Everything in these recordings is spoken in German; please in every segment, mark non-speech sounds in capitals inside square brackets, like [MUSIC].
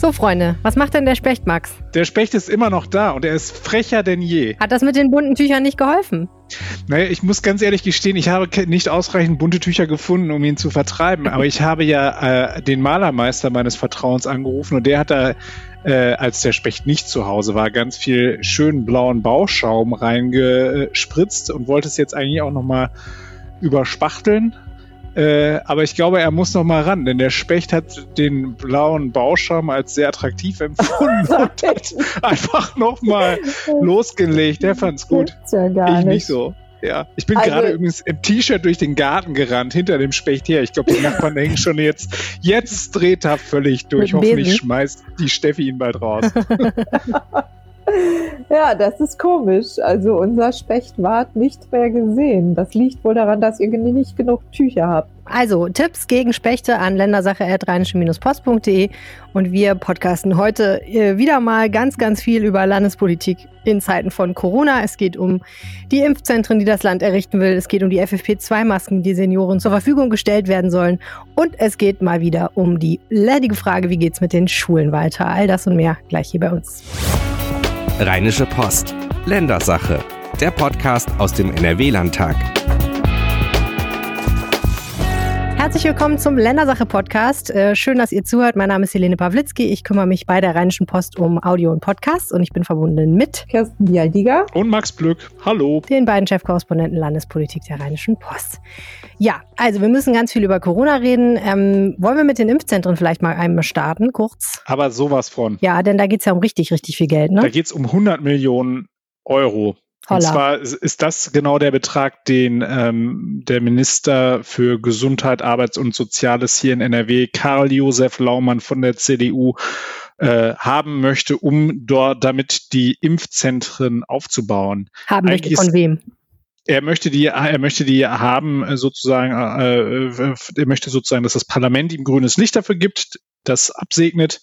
So, Freunde, was macht denn der Specht, Max? Der Specht ist immer noch da und er ist frecher denn je. Hat das mit den bunten Tüchern nicht geholfen? Naja, ich muss ganz ehrlich gestehen, ich habe nicht ausreichend bunte Tücher gefunden, um ihn zu vertreiben. Aber ich habe ja äh, den Malermeister meines Vertrauens angerufen und der hat da, äh, als der Specht nicht zu Hause war, ganz viel schönen blauen Bauschaum reingespritzt und wollte es jetzt eigentlich auch nochmal überspachteln. Äh, aber ich glaube, er muss noch mal ran, denn der Specht hat den blauen Bauschaum als sehr attraktiv empfunden [LAUGHS] und hat einfach noch mal losgelegt. Der fand's gut. Ja gar ich nicht. so. Ja, ich bin Also- gerade übrigens im T-Shirt durch den Garten gerannt, hinter dem Specht her. Ich glaube, die Nachbarn denken schon jetzt, jetzt dreht er völlig durch. Hoffentlich Besen. schmeißt die Steffi ihn bald raus. [LAUGHS] Ja, das ist komisch. Also unser Specht ward nicht mehr gesehen. Das liegt wohl daran, dass ihr nicht genug Tücher habt. Also, Tipps gegen Spechte an ländersache.rheinische-post.de und wir podcasten heute äh, wieder mal ganz, ganz viel über Landespolitik in Zeiten von Corona. Es geht um die Impfzentren, die das Land errichten will. Es geht um die FFP2-Masken, die Senioren zur Verfügung gestellt werden sollen. Und es geht mal wieder um die leidige Frage, wie geht's mit den Schulen weiter? All das und mehr gleich hier bei uns. Rheinische Post. Ländersache. Der Podcast aus dem NRW-Landtag. Herzlich willkommen zum Ländersache-Podcast. Äh, schön, dass ihr zuhört. Mein Name ist Helene Pawlitzki. Ich kümmere mich bei der Rheinischen Post um Audio und Podcasts und ich bin verbunden mit Kirsten Bialdiger. Und Max Blück, hallo. den beiden Chefkorrespondenten Landespolitik der Rheinischen Post. Ja, also wir müssen ganz viel über Corona reden. Ähm, wollen wir mit den Impfzentren vielleicht mal einmal starten, kurz? Aber sowas von. Ja, denn da geht's ja um richtig, richtig viel Geld, Da ne? geht es um 100 Millionen Euro. Und Holla. zwar ist- das genau der Betrag, den ähm, der Minister für Gesundheit, Arbeits- und Soziales hier in NRW, Karl-Josef Laumann von der CDU, äh, haben möchte, um dort damit die Impfzentren aufzubauen. Haben möchte von wem? Er möchte die, er möchte die haben äh, sozusagen, äh, äh, er möchte sozusagen, dass das Parlament ihm grünes Licht dafür gibt, das absegnet.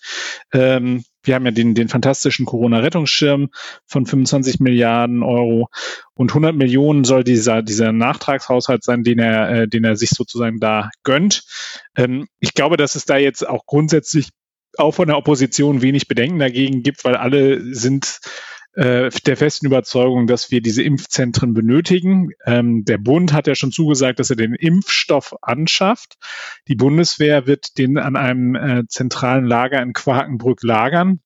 Ähm, wir haben ja den, den fantastischen Corona-Rettungsschirm von 25 Milliarden Euro und 100 Millionen soll dieser, dieser Nachtragshaushalt sein, den er, äh, den er sich sozusagen da gönnt. Ähm, ich glaube, dass es da jetzt auch grundsätzlich auch von der Opposition wenig Bedenken dagegen gibt, weil alle sind äh, der festen Überzeugung, dass wir diese Impfzentren benötigen. Ähm, der Bund hat ja schon zugesagt, dass er den Impfstoff anschafft. Die Bundeswehr wird den an einem äh, zentralen Lager in Quakenbrück lagern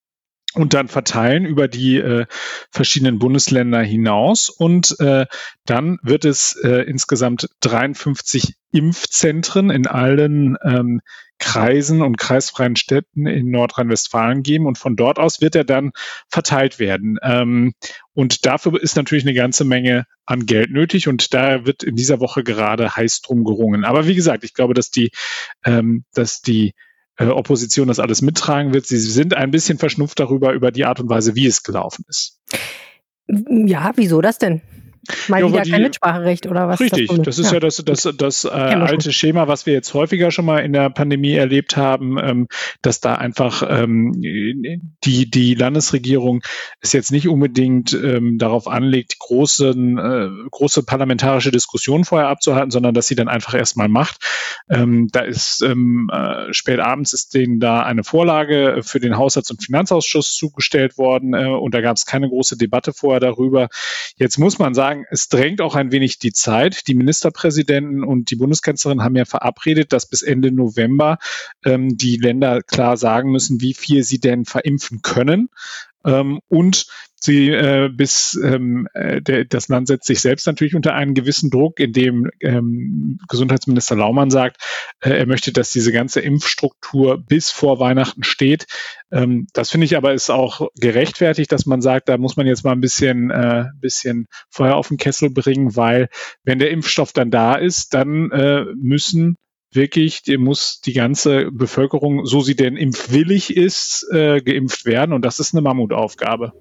und dann verteilen über die äh, verschiedenen Bundesländer hinaus. Und äh, dann wird es äh, insgesamt 53 Impfzentren in allen ähm, Kreisen und kreisfreien Städten in Nordrhein-Westfalen geben. Und von dort aus wird er dann verteilt werden. Ähm, und dafür ist natürlich eine ganze Menge an Geld nötig. Und da wird in dieser Woche gerade heiß drum gerungen. Aber wie gesagt, ich glaube, dass die, ähm, dass die äh, Opposition das alles mittragen wird. Sie sind ein bisschen verschnupft darüber, über die Art und Weise, wie es gelaufen ist. Ja, wieso das denn? Mal Ja, wieder die- kein Mitspracherecht oder was? Richtig, Problem? das ist ja, das, das, das äh, alte Schema, was wir jetzt häufiger schon mal in der Pandemie erlebt haben, ähm, dass da einfach ähm, die, die Landesregierung es jetzt nicht unbedingt ähm, darauf anlegt, großen, äh, große parlamentarische Diskussionen vorher abzuhalten, sondern dass sie dann einfach erstmal macht. Ähm, da ist ähm, äh, spät abends ist denen da eine Vorlage für den Haushalts- und Finanzausschuss zugestellt worden äh, und da gab es keine große Debatte vorher darüber. Jetzt muss man sagen, es drängt auch ein wenig die Zeit. Die Ministerpräsidenten und die Bundeskanzlerin haben ja verabredet, dass bis Ende November ähm, die Länder klar sagen müssen, wie viel sie denn verimpfen können. Ähm, und sie äh, bis ähm, äh, der, das Land setzt sich selbst natürlich unter einen gewissen Druck, indem ähm, Gesundheitsminister Laumann sagt, äh, er möchte, dass diese ganze Impfstruktur bis vor Weihnachten steht. Ähm, das finde ich aber ist auch gerechtfertigt, dass man sagt, da muss man jetzt mal ein bisschen, äh, bisschen Feuer auf den Kessel bringen, weil wenn der Impfstoff dann da ist, dann äh, müssen wirklich, die muss die ganze Bevölkerung, so sie denn impfwillig ist, äh, geimpft werden. Und das ist eine Mammutaufgabe.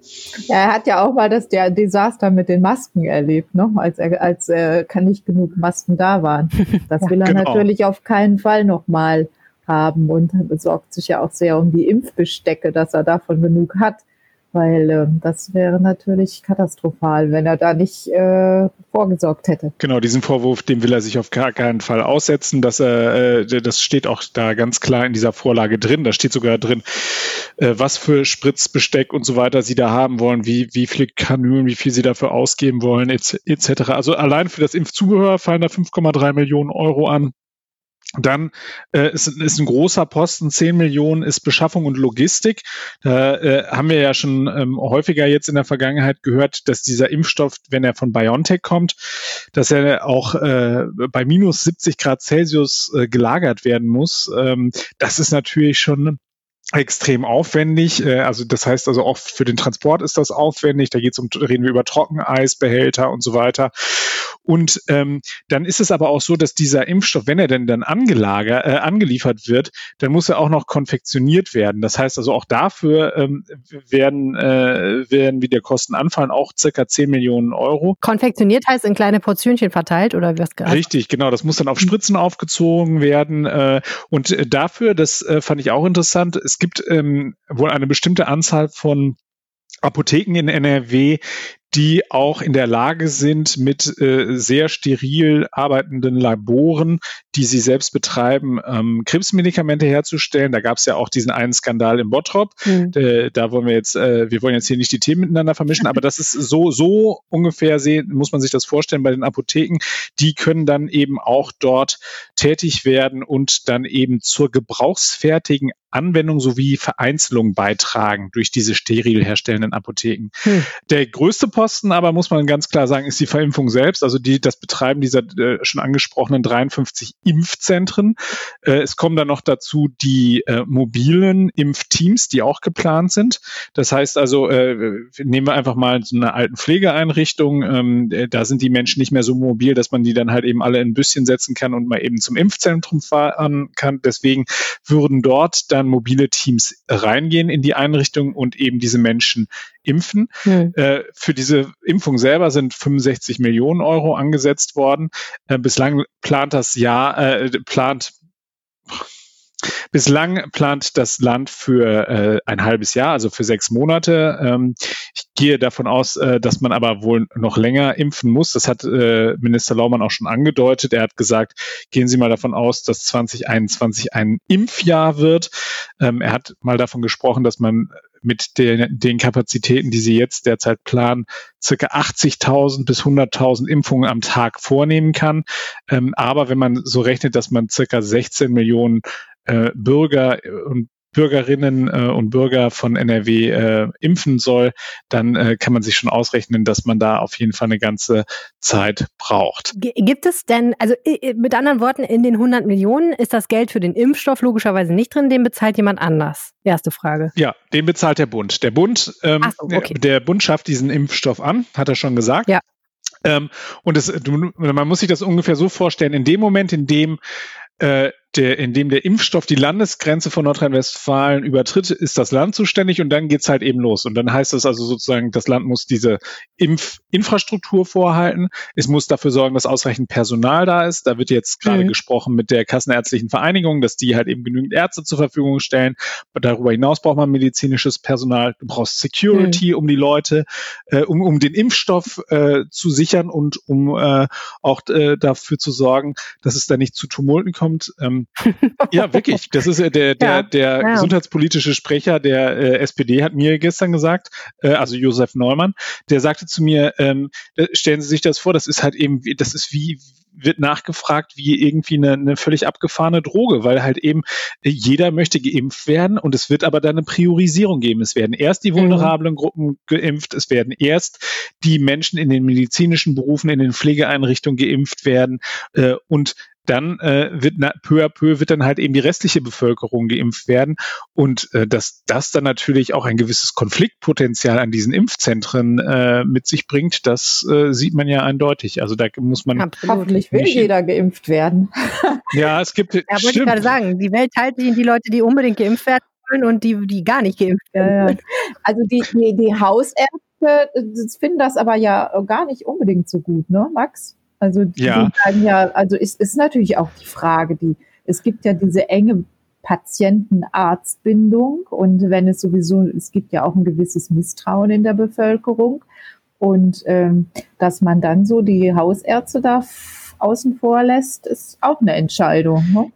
Ja, er hat ja auch mal das der Desaster mit den Masken erlebt, ne? als, er, als äh, kann nicht genug Masken da waren. Das will er genau. natürlich auf keinen Fall nochmal haben und besorgt sich ja auch sehr um die Impfbestecke, dass er davon genug hat. Weil äh, das wäre natürlich katastrophal, wenn er da nicht äh, vorgesorgt hätte. Genau, diesen Vorwurf, dem will er sich auf gar keinen Fall aussetzen. Dass er, äh, das steht auch da ganz klar in dieser Vorlage drin. Da steht sogar drin, äh, was für Spritzbesteck und so weiter sie da haben wollen, wie, wie viele Kanülen, wie viel sie dafür ausgeben wollen, etc. Also allein für das Impfzubehör fallen da 5,3 Millionen Euro an. Dann äh, ist, ist ein großer Posten, 10 Millionen ist Beschaffung und Logistik. Da äh, haben wir ja schon ähm, häufiger jetzt in der Vergangenheit gehört, dass dieser Impfstoff, wenn er von BioNTech kommt, dass er auch äh, bei minus 70 Grad Celsius äh, gelagert werden muss. Ähm, das ist natürlich schon extrem aufwendig. Äh, also das heißt also auch für den Transport ist das aufwendig. Da geht es um, reden wir über Trockeneisbehälter und so weiter. Und ähm, dann ist es aber auch so, dass dieser Impfstoff, wenn er denn dann angelagert, äh, angeliefert wird, dann muss er auch noch konfektioniert werden. Das heißt also auch dafür ähm, werden, äh, werden wieder Kosten anfallen, auch circa 10 Millionen Euro. Konfektioniert heißt in kleine Portionchen verteilt oder was? Richtig, genau. Das muss dann auf Spritzen aufgezogen werden. Äh, und dafür, das äh, fand ich auch interessant, es gibt ähm, wohl eine bestimmte Anzahl von Apotheken in NRW, die auch in der Lage sind, mit äh, sehr steril arbeitenden Laboren, die sie selbst betreiben, ähm, Krebsmedikamente herzustellen. Da gab es ja auch diesen einen Skandal im Bottrop. Mhm. Äh, da wollen wir jetzt, äh, wir wollen jetzt hier nicht die Themen miteinander vermischen, aber das ist so, so ungefähr sehen, muss man sich das vorstellen bei den Apotheken. Die können dann eben auch dort tätig werden und dann eben zur gebrauchsfertigen Anwendung sowie Vereinzelung beitragen durch diese steril herstellenden Apotheken. Hm. Der größte Posten aber, muss man ganz klar sagen, ist die Verimpfung selbst, also die, das Betreiben dieser äh, schon angesprochenen 53 Impfzentren. Äh, es kommen dann noch dazu die äh, mobilen Impfteams, die auch geplant sind. Das heißt also, äh, nehmen wir einfach mal so eine alten Pflegeeinrichtung, ähm, äh, da sind die Menschen nicht mehr so mobil, dass man die dann halt eben alle in ein Büsschen setzen kann und mal eben zum Impfzentrum fahren kann. Deswegen würden dort dann dann mobile Teams reingehen in die Einrichtung und eben diese Menschen impfen. Hm. Äh, für diese Impfung selber sind 65 Millionen Euro angesetzt worden. Äh, bislang plant das Jahr, äh, plant Bislang plant das Land für äh, ein halbes Jahr, also für sechs Monate. Ähm, ich gehe davon aus, äh, dass man aber wohl noch länger impfen muss. Das hat äh, Minister Laumann auch schon angedeutet. Er hat gesagt, gehen Sie mal davon aus, dass 2021 ein Impfjahr wird. Ähm, er hat mal davon gesprochen, dass man mit den, den Kapazitäten, die sie jetzt derzeit planen, circa 80.000 bis 100.000 Impfungen am Tag vornehmen kann. Ähm, aber wenn man so rechnet, dass man circa 16 Millionen äh, Bürger und Bürgerinnen äh, und Bürger von NRW äh, impfen soll, dann äh, kann man sich schon ausrechnen, dass man da auf jeden Fall eine ganze Zeit braucht. Gibt es denn, also mit anderen Worten, in den 100 Millionen ist das Geld für den Impfstoff logischerweise nicht drin, den bezahlt jemand anders? Erste Frage. Ja, den bezahlt der Bund. Der Bund, ähm, so, okay. der Bund schafft diesen Impfstoff an, hat er schon gesagt. Ja. Ähm, und es, man muss sich das ungefähr so vorstellen, in dem Moment, in dem äh, der, in dem der Impfstoff die Landesgrenze von Nordrhein-Westfalen übertritt, ist das Land zuständig und dann geht's halt eben los. Und dann heißt es also sozusagen, das Land muss diese Impfinfrastruktur vorhalten. Es muss dafür sorgen, dass ausreichend Personal da ist. Da wird jetzt gerade mhm. gesprochen mit der Kassenärztlichen Vereinigung, dass die halt eben genügend Ärzte zur Verfügung stellen. Darüber hinaus braucht man medizinisches Personal. Du brauchst Security, mhm. um die Leute, äh, um, um den Impfstoff äh, zu sichern und um äh, auch äh, dafür zu sorgen, dass es da nicht zu Tumulten kommt. Ähm, ja, wirklich. Das ist der, [LAUGHS] der, ja, der ja. gesundheitspolitische Sprecher der äh, SPD hat mir gestern gesagt, äh, also Josef Neumann, der sagte zu mir, ähm, äh, stellen Sie sich das vor, das ist halt eben, das ist wie, wird nachgefragt wie irgendwie eine, eine völlig abgefahrene Droge, weil halt eben äh, jeder möchte geimpft werden und es wird aber dann eine Priorisierung geben. Es werden erst die mhm. vulnerablen Gruppen geimpft, es werden erst die Menschen in den medizinischen Berufen, in den Pflegeeinrichtungen geimpft werden äh, und dann äh, wird na, peu à peu wird dann halt eben die restliche Bevölkerung geimpft werden und äh, dass das dann natürlich auch ein gewisses Konfliktpotenzial an diesen Impfzentren äh, mit sich bringt, das äh, sieht man ja eindeutig. Also da muss man Absolut. hoffentlich will jeder geimpft werden. [LAUGHS] ja, es gibt. Ja, wollte ich gerade sagen, die Welt teilt sich in die Leute, die unbedingt geimpft werden wollen und die, die gar nicht geimpft werden. Ja, Also die, die, die Hausärzte finden das aber ja gar nicht unbedingt so gut, ne, Max? Also die ja. sagen ja, also ist, ist natürlich auch die Frage, die es gibt ja diese enge Patienten-Arzt-Bindung. Und wenn es sowieso, es gibt ja auch ein gewisses Misstrauen in der Bevölkerung. Und ähm, dass man dann so die Hausärzte da außen vor lässt, ist auch eine Entscheidung. Ne?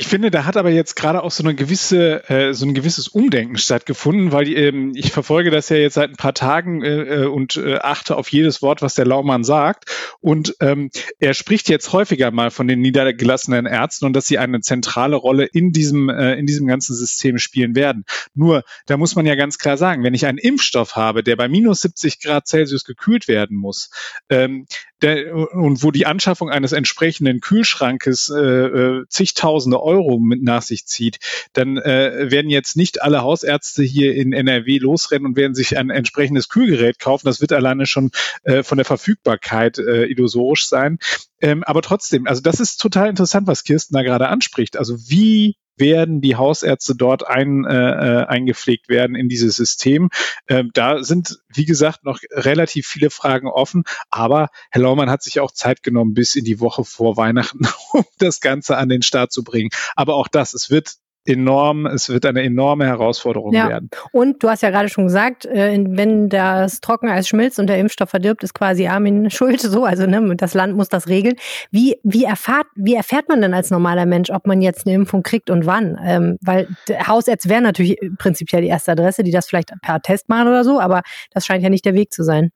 Ich finde, da hat aber jetzt gerade auch so eine gewisse, äh, so ein gewisses Umdenken stattgefunden, weil ähm, ich verfolge das ja jetzt seit ein paar Tagen äh, äh, und äh, achte auf jedes Wort, was der Laumann sagt. Und ähm, er spricht jetzt häufiger mal von den niedergelassenen Ärzten und dass sie eine zentrale Rolle in diesem, äh, in diesem ganzen System spielen werden. Nur, da muss man ja ganz klar sagen, wenn ich einen Impfstoff habe, der bei minus 70 Grad Celsius gekühlt werden muss, ähm, der, und wo die Anschaffung eines entsprechenden Kühlschrankes äh, äh, zigtausende Euro mit nach sich zieht, dann äh, werden jetzt nicht alle Hausärzte hier in NRW losrennen und werden sich ein entsprechendes Kühlgerät kaufen. Das wird alleine schon äh, von der Verfügbarkeit äh, illusorisch sein. Ähm, aber trotzdem, also das ist total interessant, was Kirsten da gerade anspricht. Also wie werden die Hausärzte dort ein, äh, äh, eingepflegt werden in dieses System. Ähm, da sind, wie gesagt, noch relativ viele Fragen offen, aber Herr Laumann hat sich auch Zeit genommen bis in die Woche vor Weihnachten, [LAUGHS] um das Ganze an den Start zu bringen. Aber auch das, es wird enorm, es wird eine enorme Herausforderung ja. werden. Und du hast ja gerade schon gesagt, äh, wenn das Trockeneis schmilzt und der Impfstoff verdirbt, ist quasi Armin [LAUGHS] schuld, so, also ne, das Land muss das regeln. Wie, wie, erfahrt, wie erfährt man denn als normaler Mensch, ob man jetzt eine Impfung kriegt und wann? Ähm, weil Hausärzte wären natürlich prinzipiell die erste Adresse, die das vielleicht per Test machen oder so, aber das scheint ja nicht der Weg zu sein.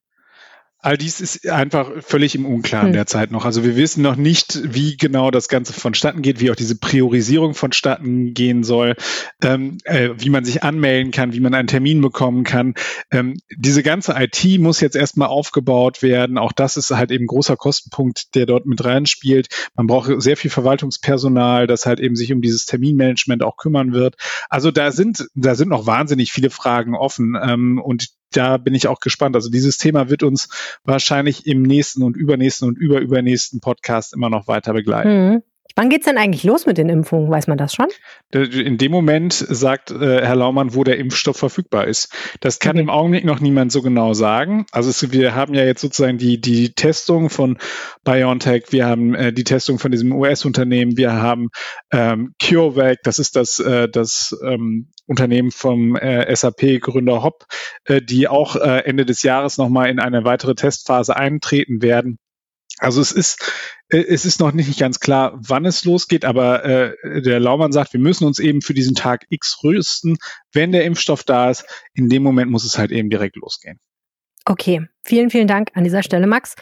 All dies ist einfach völlig im Unklaren hm. derzeit noch. Also wir wissen noch nicht, wie genau das Ganze vonstatten geht, wie auch diese Priorisierung vonstatten gehen soll, ähm, äh, wie man sich anmelden kann, wie man einen Termin bekommen kann. Ähm, diese ganze IT muss jetzt erstmal aufgebaut werden. Auch das ist halt eben großer Kostenpunkt, der dort mit reinspielt. Man braucht sehr viel Verwaltungspersonal, das halt eben sich um dieses Terminmanagement auch kümmern wird. Also da sind, da sind noch wahnsinnig viele Fragen offen. Ähm, und da bin ich auch gespannt. Also dieses Thema wird uns wahrscheinlich im nächsten und übernächsten und überübernächsten Podcast immer noch weiter begleiten. Mhm. Wann geht's denn eigentlich los mit den Impfungen? Weiß man das schon? In dem Moment sagt äh, Herr Laumann, wo der Impfstoff verfügbar ist. Das kann okay. im Augenblick noch niemand so genau sagen. Also es, wir haben ja jetzt sozusagen die, die Testung von BioNTech, wir haben äh, die Testung von diesem US-Unternehmen, wir haben ähm, CureVac, das ist das, äh, das ähm, Unternehmen vom äh, SAP-Gründer Hopp, äh, die auch äh, Ende des Jahres nochmal in eine weitere Testphase eintreten werden. Also es ist, äh, es ist noch nicht ganz klar, wann es losgeht, aber äh, der Laumann sagt, wir müssen uns eben für diesen Tag X rüsten. Wenn der Impfstoff da ist, in dem Moment muss es halt eben direkt losgehen. Okay, vielen, vielen Dank an dieser Stelle, Max.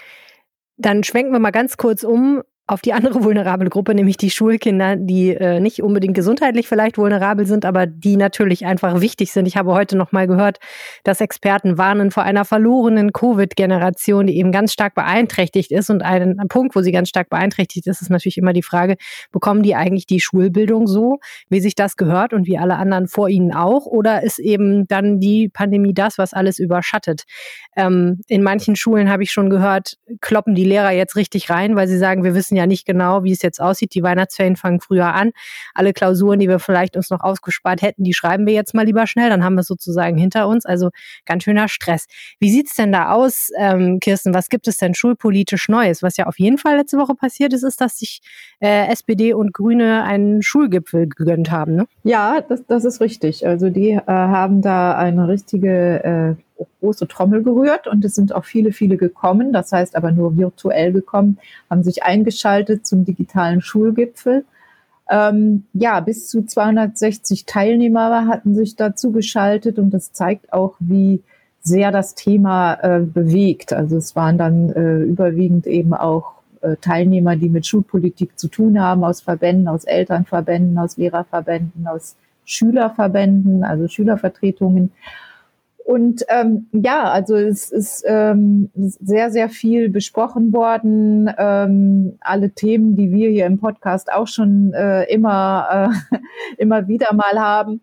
Dann schwenken wir mal ganz kurz um auf die andere vulnerable Gruppe, nämlich die Schulkinder, die äh, nicht unbedingt gesundheitlich vielleicht vulnerabel sind, aber die natürlich einfach wichtig sind. Ich habe heute noch mal gehört, dass Experten warnen vor einer verlorenen Covid-Generation, die eben ganz stark beeinträchtigt ist. Und ein, ein, Punkt, wo sie ganz stark beeinträchtigt ist, ist natürlich immer die Frage, bekommen die eigentlich die Schulbildung so, wie sich das gehört und wie alle anderen vor ihnen auch? Oder ist eben dann die Pandemie das, was alles überschattet? Ähm, in manchen Schulen habe ich schon gehört, kloppen die Lehrer jetzt richtig rein, weil sie sagen, wir wissen ja nicht genau, wie es jetzt aussieht. Die Weihnachtsferien fangen früher an. Alle Klausuren, die wir vielleicht uns noch ausgespart hätten, die schreiben wir jetzt mal lieber schnell. Dann haben wir es sozusagen hinter uns. Also ganz schöner Stress. Wie sieht's denn da aus, ähm, Kirsten? Was gibt es denn schulpolitisch Neues? Was ja auf jeden Fall letzte Woche passiert ist, ist, dass sich äh, SPD und Grüne einen Schulgipfel gegönnt haben. Ne? Ja, das, das ist richtig. Also die äh, haben da eine richtige äh, große Trommel gerührt und es sind auch viele, viele gekommen, das heißt aber nur virtuell gekommen, haben sich eingeschaltet zum digitalen Schulgipfel. Ähm, ja, bis zu 260 Teilnehmer hatten sich dazu geschaltet und das zeigt auch, wie sehr das Thema äh, bewegt. Also es waren dann äh, überwiegend eben auch äh, Teilnehmer, die mit Schulpolitik zu tun haben, aus Verbänden, aus Elternverbänden, aus Lehrerverbänden, aus Schülerverbänden, also Schülervertretungen. Und ähm, ja, also es ist ähm, sehr, sehr viel besprochen worden. Ähm, alle Themen, die wir hier im Podcast auch schon äh, immer, äh, [LAUGHS] immer wieder mal haben.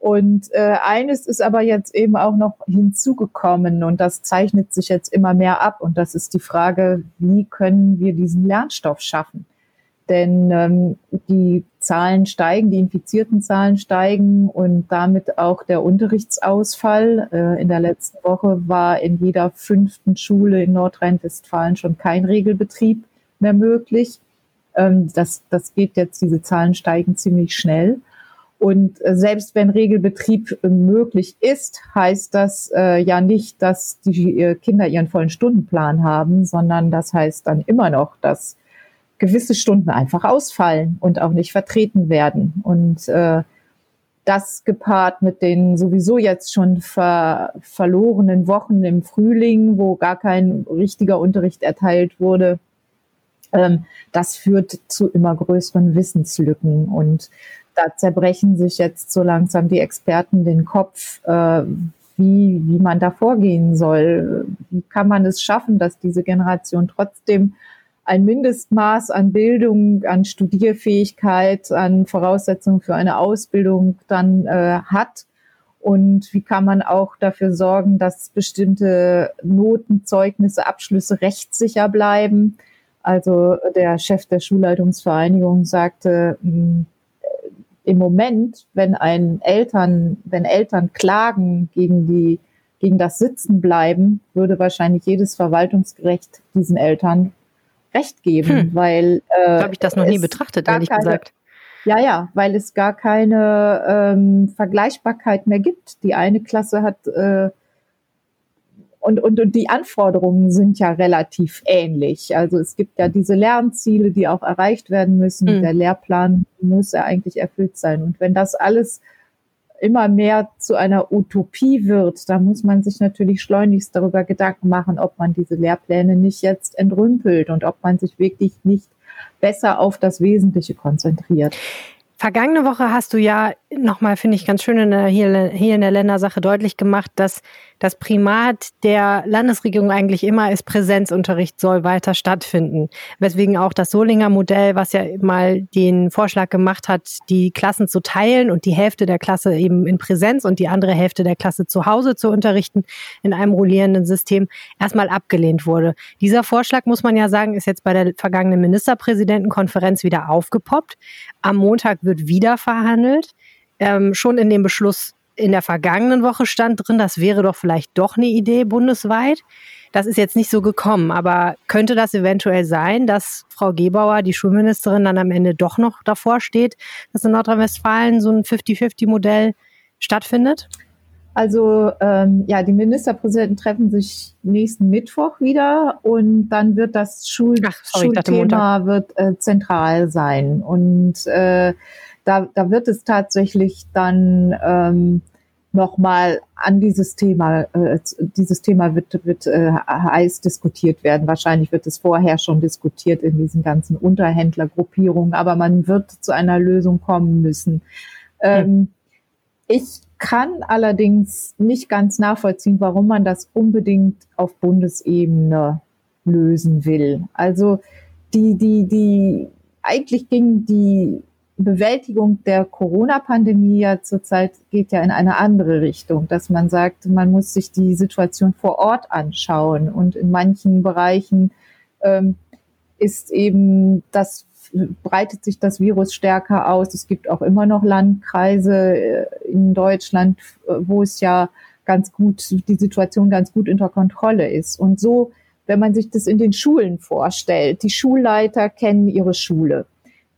Und äh, eines ist aber jetzt eben auch noch hinzugekommen und das zeichnet sich jetzt immer mehr ab. Und das ist die Frage, wie können wir diesen Lernstoff schaffen? Denn ähm, die Zahlen steigen, die infizierten Zahlen steigen und damit auch der Unterrichtsausfall. Äh, in der letzten Woche war in jeder fünften Schule in Nordrhein-Westfalen schon kein Regelbetrieb mehr möglich. Ähm, das, das geht jetzt, diese Zahlen steigen ziemlich schnell. Und äh, selbst wenn Regelbetrieb äh, möglich ist, heißt das ja nicht, dass die Kinder ihren vollen Stundenplan haben, sondern das heißt dann immer noch, dass gewisse Stunden einfach ausfallen und auch nicht vertreten werden. Und äh, das gepaart mit den sowieso jetzt schon ver verlorenen Wochen im Frühling, wo gar kein richtiger Unterricht erteilt wurde, ähm, das führt zu immer größeren Wissenslücken. Und da zerbrechen sich jetzt so langsam die Experten den Kopf, äh, wie, wie man da vorgehen soll. Wie kann man es schaffen, dass diese Generation trotzdem ein Mindestmaß an Bildung, an Studierfähigkeit, an Voraussetzungen für eine Ausbildung dann äh, hat? Und wie kann man auch dafür sorgen, dass bestimmte Noten, Zeugnisse, Abschlüsse rechtssicher bleiben? Also der Chef der Schulleitungsvereinigung sagte, hm, im Moment, wenn ein Eltern, wenn Eltern klagen gegen die, gegen das Sitzenbleiben, würde wahrscheinlich jedes Verwaltungsgericht diesen Eltern Recht geben, hm. weil äh, habe ich das noch nie betrachtet, ehrlich keine, gesagt. Ja, ja, weil es gar keine ähm, Vergleichbarkeit mehr gibt. Die eine Klasse hat äh, und, und, und die Anforderungen sind ja relativ ähnlich. Also es gibt ja diese Lernziele, die auch erreicht werden müssen. Mhm. Der Lehrplan muss ja eigentlich erfüllt sein. Und wenn das alles immer mehr zu einer Utopie wird, dann muss man sich natürlich schleunigst darüber Gedanken machen, ob man diese Lehrpläne nicht jetzt entrümpelt und ob man sich wirklich nicht besser auf das Wesentliche konzentriert. Vergangene Woche hast du ja nochmal, finde ich, ganz schön in der, hier, hier in der Ländersache deutlich gemacht, dass das Primat der Landesregierung eigentlich immer ist, Präsenzunterricht soll weiter stattfinden. Weswegen auch das Solinger Modell, was ja mal den Vorschlag gemacht hat, die Klassen zu teilen und die Hälfte der Klasse eben in Präsenz und die andere Hälfte der Klasse zu Hause zu unterrichten in einem rollierenden System, erstmal abgelehnt wurde. Dieser Vorschlag, muss man ja sagen, ist jetzt bei der vergangenen Ministerpräsidentenkonferenz wieder aufgepoppt. Am Montag wird wieder verhandelt. Ähm, schon in dem Beschluss in der vergangenen Woche stand drin, das wäre doch vielleicht doch eine Idee bundesweit. Das ist jetzt nicht so gekommen, aber könnte das eventuell sein, dass Frau Gebauer, die Schulministerin, dann am Ende doch noch davor steht, dass in Nordrhein-Westfalen so ein 50-50-Modell stattfindet? Also ähm, ja, die Ministerpräsidenten treffen sich nächsten Mittwoch wieder und dann wird das Schul Ach, sorry, Schulthema wird äh, zentral sein und äh, da, da wird es tatsächlich dann ähm, nochmal an dieses Thema, äh, dieses Thema wird, wird äh, heiß diskutiert werden. Wahrscheinlich wird es vorher schon diskutiert in diesen ganzen Unterhändlergruppierungen, aber man wird zu einer Lösung kommen müssen. Ähm, ich kann allerdings nicht ganz nachvollziehen, warum man das unbedingt auf Bundesebene lösen will. Also die, die, die, eigentlich ging die Bewältigung der Corona-Pandemie ja zurzeit geht ja in eine andere Richtung, dass man sagt, man muss sich die Situation vor Ort anschauen und in manchen Bereichen ähm, ist eben das breitet sich das Virus stärker aus. Es gibt auch immer noch Landkreise äh, in Deutschland, äh, wo es ja ganz gut, die Situation ganz gut unter Kontrolle ist. Und so, wenn man sich das in den Schulen vorstellt, die Schulleiter kennen ihre Schule.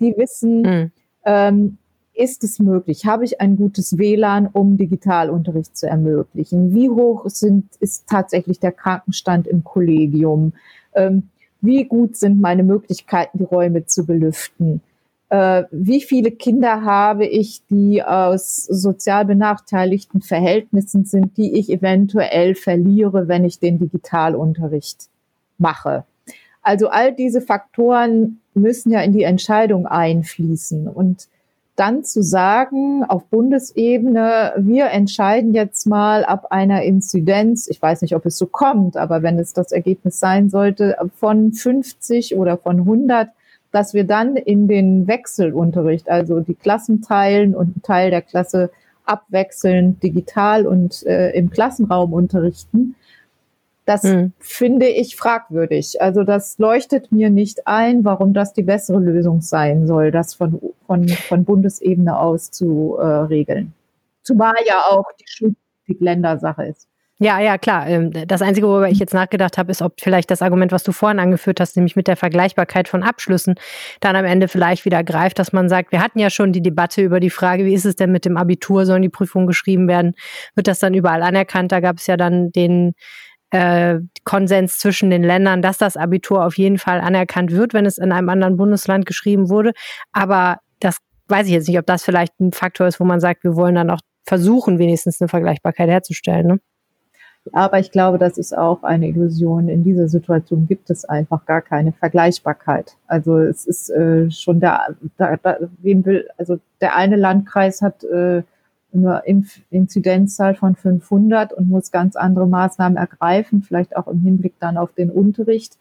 Die wissen, mhm ähm, ist es möglich? Habe ich ein gutes WLAN, um Digitalunterricht zu ermöglichen? Wie hoch sind, ist tatsächlich der Krankenstand im Kollegium? Ähm, wie gut sind meine Möglichkeiten, die Räume zu belüften? Äh, wie viele Kinder habe ich, die aus sozial benachteiligten Verhältnissen sind, die ich eventuell verliere, wenn ich den Digitalunterricht mache? Also all diese Faktoren müssen ja in die Entscheidung einfließen. Und dann zu sagen, auf Bundesebene, wir entscheiden jetzt mal ab einer Inzidenz, ich weiß nicht, ob es so kommt, aber wenn es das Ergebnis sein sollte, von 50 oder von 100, dass wir dann in den Wechselunterricht, also die Klassen teilen und einen Teil der Klasse abwechseln, digital und äh, im Klassenraum unterrichten, das mhm. finde ich fragwürdig. Also das leuchtet mir nicht ein, warum das die bessere Lösung sein soll, das von, von, von Bundesebene aus zu äh, regeln. Zumal ja auch die Schulpolitik Ländersache ist. Ja, ja, klar. Ähm, das Einzige, worüber ich jetzt nachgedacht habe, ist, ob vielleicht das Argument, was du vorhin angeführt hast, nämlich mit der Vergleichbarkeit von Abschlüssen, dann am Ende vielleicht wieder greift, dass man sagt, wir hatten ja schon die Debatte über die Frage, wie ist es denn mit dem Abitur, sollen die Prüfungen geschrieben werden? Wird das dann überall anerkannt? Da gab es ja dann den äh, Konsens zwischen den Ländern, dass das Abitur auf jeden Fall anerkannt wird, wenn es in einem anderen Bundesland geschrieben wurde. Aber das weiß ich jetzt nicht, ob das vielleicht ein Faktor ist, wo man sagt, wir wollen dann auch versuchen, wenigstens eine Vergleichbarkeit herzustellen. Ne? Aber ich glaube, das ist auch eine Illusion. In dieser Situation gibt es einfach gar keine Vergleichbarkeit. Also es ist äh, schon der, da, da, wem will, also der eine Landkreis hat äh, eine Impf Inzidenzzahl von 500 und muss ganz andere Maßnahmen ergreifen, vielleicht auch im Hinblick dann auf den Unterricht.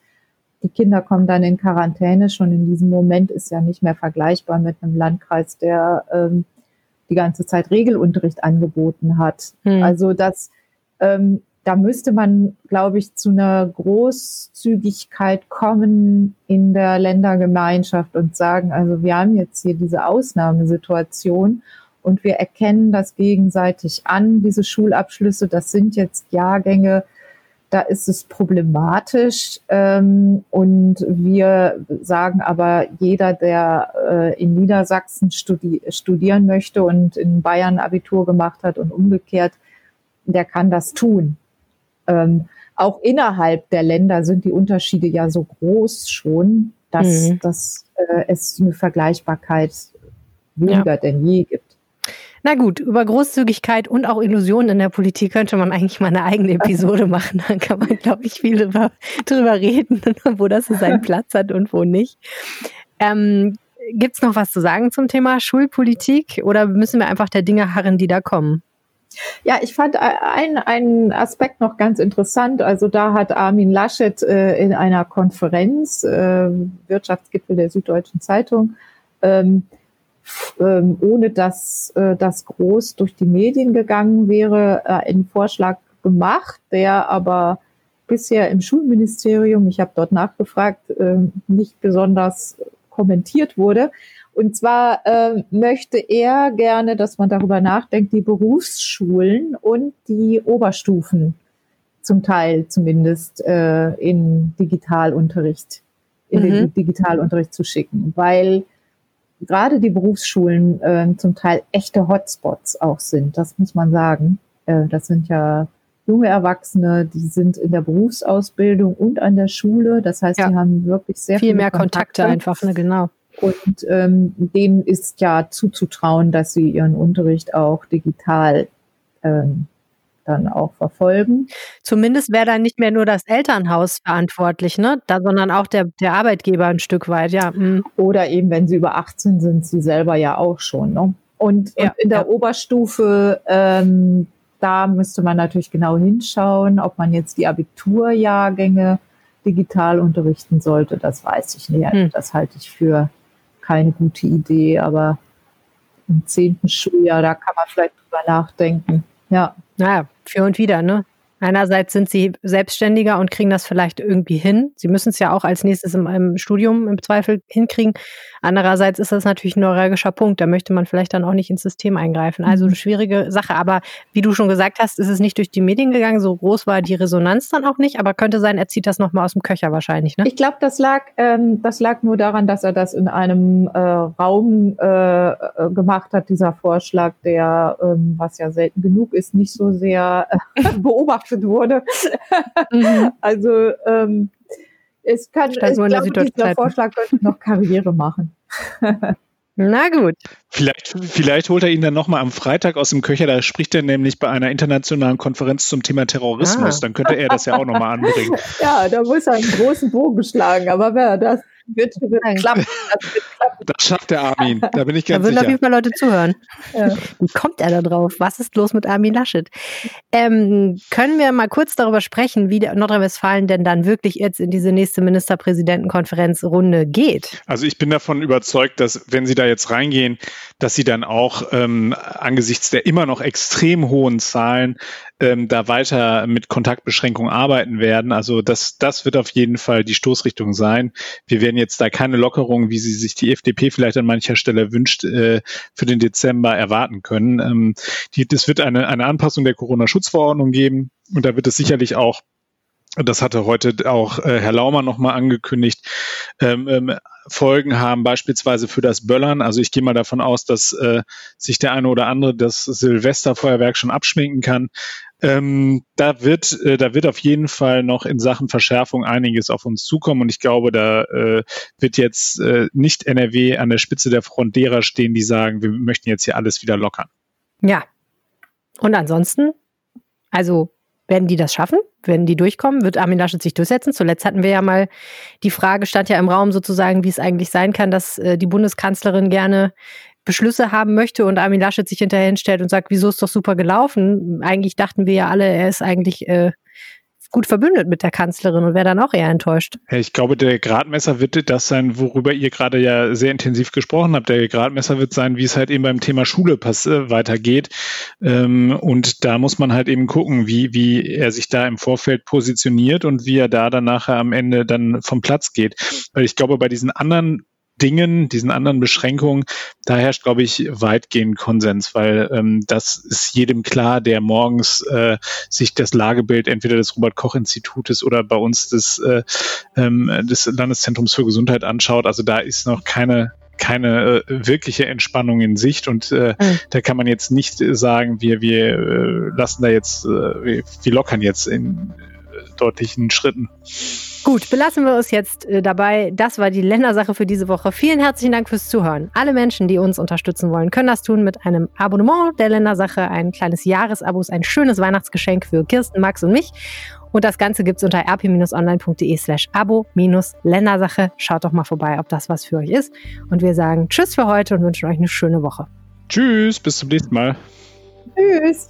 Die Kinder kommen dann in Quarantäne. Schon in diesem Moment ist ja nicht mehr vergleichbar mit einem Landkreis, der ähm, die ganze Zeit Regelunterricht angeboten hat. Hm. Also das ähm, da müsste man, glaube ich, zu einer Großzügigkeit kommen in der Ländergemeinschaft und sagen, also wir haben jetzt hier diese Ausnahmesituation und wir erkennen das gegenseitig an, diese Schulabschlüsse, das sind jetzt Jahrgänge, da ist es problematisch. Ähm, und wir sagen aber, jeder, der äh, in Niedersachsen studi studieren möchte und in Bayern Abitur gemacht hat und umgekehrt, der kann das tun. Ähm, auch innerhalb der Länder sind die Unterschiede ja so groß schon, dass, mhm. dass äh, es eine Vergleichbarkeit weniger ja. denn je gibt. Na gut, über Großzügigkeit und auch Illusionen in der Politik könnte man eigentlich mal eine eigene Episode machen. Da kann man, glaube ich, viel drüber, drüber reden, [LAUGHS] wo das seinen [LAUGHS] Platz hat und wo nicht. Ähm, Gibt es noch was zu sagen zum Thema Schulpolitik oder müssen wir einfach der Dinge harren, die da kommen? Ja, ich fand einen Aspekt noch ganz interessant. Also da hat Armin Laschet äh, in einer Konferenz, äh, Wirtschaftsgipfel der Süddeutschen Zeitung, ähm, ähm, ohne dass äh, das groß durch die Medien gegangen wäre, äh, einen Vorschlag gemacht, der aber bisher im Schulministerium, ich habe dort nachgefragt, äh, nicht besonders kommentiert wurde. Und zwar äh, möchte er gerne, dass man darüber nachdenkt, die Berufsschulen und die Oberstufen zum Teil zumindest äh, in Digitalunterricht, in mhm. den Digitalunterricht zu schicken, weil gerade die Berufsschulen äh, zum Teil echte Hotspots auch sind. Das muss man sagen. Äh, das sind ja junge Erwachsene, die sind in der Berufsausbildung und an der Schule. Das heißt, ja. die haben wirklich sehr viel mehr Kontakte, Kontakte einfach, ne, genau. Und ähm, denen ist ja zuzutrauen, dass sie ihren Unterricht auch digital ähm, dann auch verfolgen. Zumindest wäre dann nicht mehr nur das Elternhaus verantwortlich, ne? Da, sondern auch der, der Arbeitgeber ein Stück weit, ja. Mhm. Oder eben, wenn sie über 18 sind, sie selber ja auch schon. Ne? Und, ja, und in der ja. Oberstufe, ähm, da müsste man natürlich genau hinschauen, ob man jetzt die Abiturjahrgänge digital unterrichten sollte. Das weiß ich nicht. Hm. Das halte ich für keine gute Idee, aber im zehnten Schuljahr, da kann man vielleicht drüber nachdenken. Ja. Naja, für und wieder, ne? Einerseits sind sie selbstständiger und kriegen das vielleicht irgendwie hin. Sie müssen es ja auch als nächstes im, im, Studium im Zweifel hinkriegen. Andererseits ist das natürlich ein neuralgischer Punkt. Da möchte man vielleicht dann auch nicht ins System eingreifen. Also eine mhm. schwierige Sache. Aber wie du schon gesagt hast, ist es nicht durch die Medien gegangen. So groß war die Resonanz dann auch nicht. Aber könnte sein, er zieht das nochmal aus dem Köcher wahrscheinlich. Ne? Ich glaube, das lag, ähm, das lag nur daran, dass er das in einem äh, Raum äh, äh gemacht hat, dieser Vorschlag, der, ähm, was ja selten genug ist, nicht so sehr äh, [LAUGHS] beobachtet beobachtet wurde. Mhm. [LAUGHS] also ähm, es kann, ich glaube, dieser Vorschlag könnte noch [LAUGHS] Karriere machen. Na gut. Vielleicht, vielleicht holt er ihn dann nochmal am Freitag aus dem Köcher. Da spricht er nämlich bei einer internationalen Konferenz zum Thema Terrorismus. Ah. Dann könnte er das ja auch nochmal anbringen. [LAUGHS] Ja, da muss er einen großen Bogen schlagen. Aber wer das wird, wird klappen. [LAUGHS] Das, wird klappen. das schafft der Armin, da bin ich ganz da sicher. Da würden auf jeden Fall Leute zuhören. Ja. Wie kommt er da drauf? Was ist los mit Armin Laschet? Ähm, können wir mal kurz darüber sprechen, wie Nordrhein-Westfalen denn dann wirklich jetzt in diese nächste Ministerpräsidentenkonferenzrunde geht? Also ich bin davon überzeugt, dass wenn Sie da jetzt reingehen, dass Sie dann auch ähm, angesichts der immer noch extrem hohen Zahlen ähm, da weiter mit Kontaktbeschränkungen arbeiten werden. Also das, das wird auf jeden Fall die Stoßrichtung sein. Wir werden jetzt da keine Lockerung, wie sie sich die FDP vielleicht an mancher Stelle wünscht, äh, für den Dezember erwarten können. Ähm, das wird eine, eine Anpassung der Corona-Schutzverordnung geben und da wird es sicherlich auch das hatte heute auch äh, Herr Laumer nochmal angekündigt, ähm, ähm, Folgen haben, beispielsweise für das Böllern. Also ich gehe mal davon aus, dass äh, sich der eine oder andere das Silvesterfeuerwerk schon abschminken kann. Ähm, da wird, äh, da wird auf jeden Fall noch in Sachen Verschärfung einiges auf uns zukommen und ich glaube, da äh, wird jetzt äh, nicht NRW an der Spitze der Front derer stehen, die sagen, wir möchten jetzt hier alles wieder lockern. Ja. Und ansonsten, also werden die das schaffen? Werden die durchkommen? Wird Armin Laschet sich durchsetzen? Zuletzt hatten wir ja mal die Frage, stand ja im Raum sozusagen, wie es eigentlich sein kann, dass äh, die Bundeskanzlerin gerne Beschlüsse haben möchte und Armin Laschet sich hinterher hinstellt und sagt, wieso ist doch super gelaufen? Eigentlich dachten wir ja alle, er ist eigentlich äh, gut verbündet mit der Kanzlerin und wäre dann auch eher enttäuscht. Ich glaube, der Gradmesser wird das sein, worüber ihr gerade ja sehr intensiv gesprochen habt. Der Gradmesser wird sein, wie es halt eben beim Thema Schule äh, weitergeht. Ähm, und da muss man halt eben gucken, wie, wie er sich da im Vorfeld positioniert und wie er da dann nachher am Ende dann vom Platz geht. Weil ich glaube, bei diesen anderen Dingen, diesen anderen Beschränkungen, da herrscht, glaube ich, weitgehend Konsens, weil ähm, das ist jedem klar, der morgens äh, sich das Lagebild entweder des Robert-Koch-Institutes oder bei uns des, äh, ähm, des Landeszentrums für Gesundheit anschaut. Also da ist noch keine keine äh, wirkliche Entspannung in Sicht und äh, mhm. da kann man jetzt nicht sagen, wir, wir äh, lassen da jetzt, äh, wir, wir lockern jetzt in äh, deutlichen Schritten. Gut, belassen wir es jetzt äh, dabei. Das war die Ländersache für diese Woche. Vielen herzlichen Dank fürs Zuhören. Alle Menschen, die uns unterstützen wollen, können das tun mit einem Abonnement der Ländersache, ein kleines Jahresabo, ein schönes Weihnachtsgeschenk für Kirsten, Max und mich. Und das Ganze gibt es unter rp-online.de slash abo-ländersache. Schaut doch mal vorbei, ob das was für euch ist. Und wir sagen Tschüss für heute und wünschen euch eine schöne Woche. Tschüss, bis zum nächsten Mal. Tschüss.